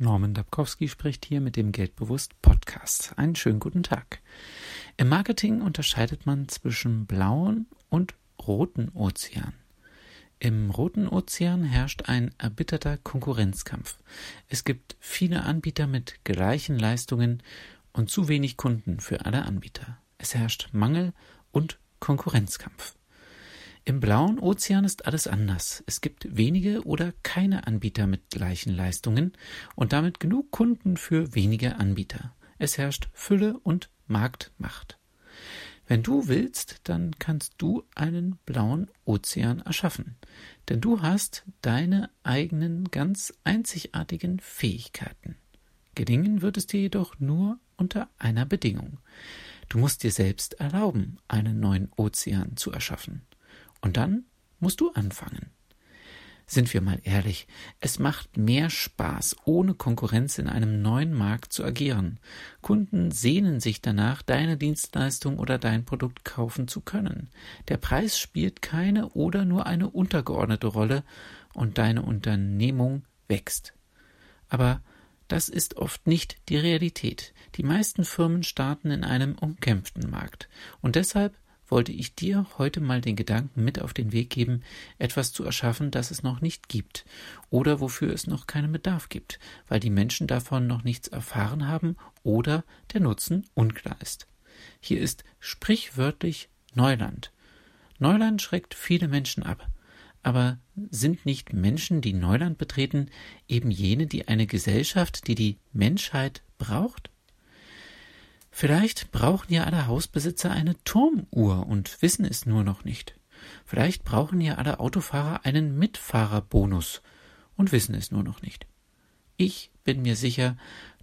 Norman Dabkowski spricht hier mit dem Geldbewusst Podcast. Einen schönen guten Tag. Im Marketing unterscheidet man zwischen blauen und roten Ozean. Im roten Ozean herrscht ein erbitterter Konkurrenzkampf. Es gibt viele Anbieter mit gleichen Leistungen und zu wenig Kunden für alle Anbieter. Es herrscht Mangel und Konkurrenzkampf. Im blauen Ozean ist alles anders. Es gibt wenige oder keine Anbieter mit gleichen Leistungen und damit genug Kunden für wenige Anbieter. Es herrscht Fülle und Marktmacht. Wenn du willst, dann kannst du einen blauen Ozean erschaffen, denn du hast deine eigenen ganz einzigartigen Fähigkeiten. Gelingen wird es dir jedoch nur unter einer Bedingung. Du musst dir selbst erlauben, einen neuen Ozean zu erschaffen. Und dann musst du anfangen. Sind wir mal ehrlich, es macht mehr Spaß, ohne Konkurrenz in einem neuen Markt zu agieren. Kunden sehnen sich danach, deine Dienstleistung oder dein Produkt kaufen zu können. Der Preis spielt keine oder nur eine untergeordnete Rolle und deine Unternehmung wächst. Aber das ist oft nicht die Realität. Die meisten Firmen starten in einem umkämpften Markt und deshalb wollte ich dir heute mal den Gedanken mit auf den Weg geben, etwas zu erschaffen, das es noch nicht gibt oder wofür es noch keinen Bedarf gibt, weil die Menschen davon noch nichts erfahren haben oder der Nutzen unklar ist. Hier ist sprichwörtlich Neuland. Neuland schreckt viele Menschen ab. Aber sind nicht Menschen, die Neuland betreten, eben jene, die eine Gesellschaft, die die Menschheit braucht? Vielleicht brauchen ja alle Hausbesitzer eine Turmuhr und wissen es nur noch nicht. Vielleicht brauchen ja alle Autofahrer einen Mitfahrerbonus und wissen es nur noch nicht. Ich bin mir sicher,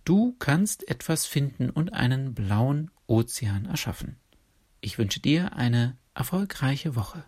du kannst etwas finden und einen blauen Ozean erschaffen. Ich wünsche dir eine erfolgreiche Woche.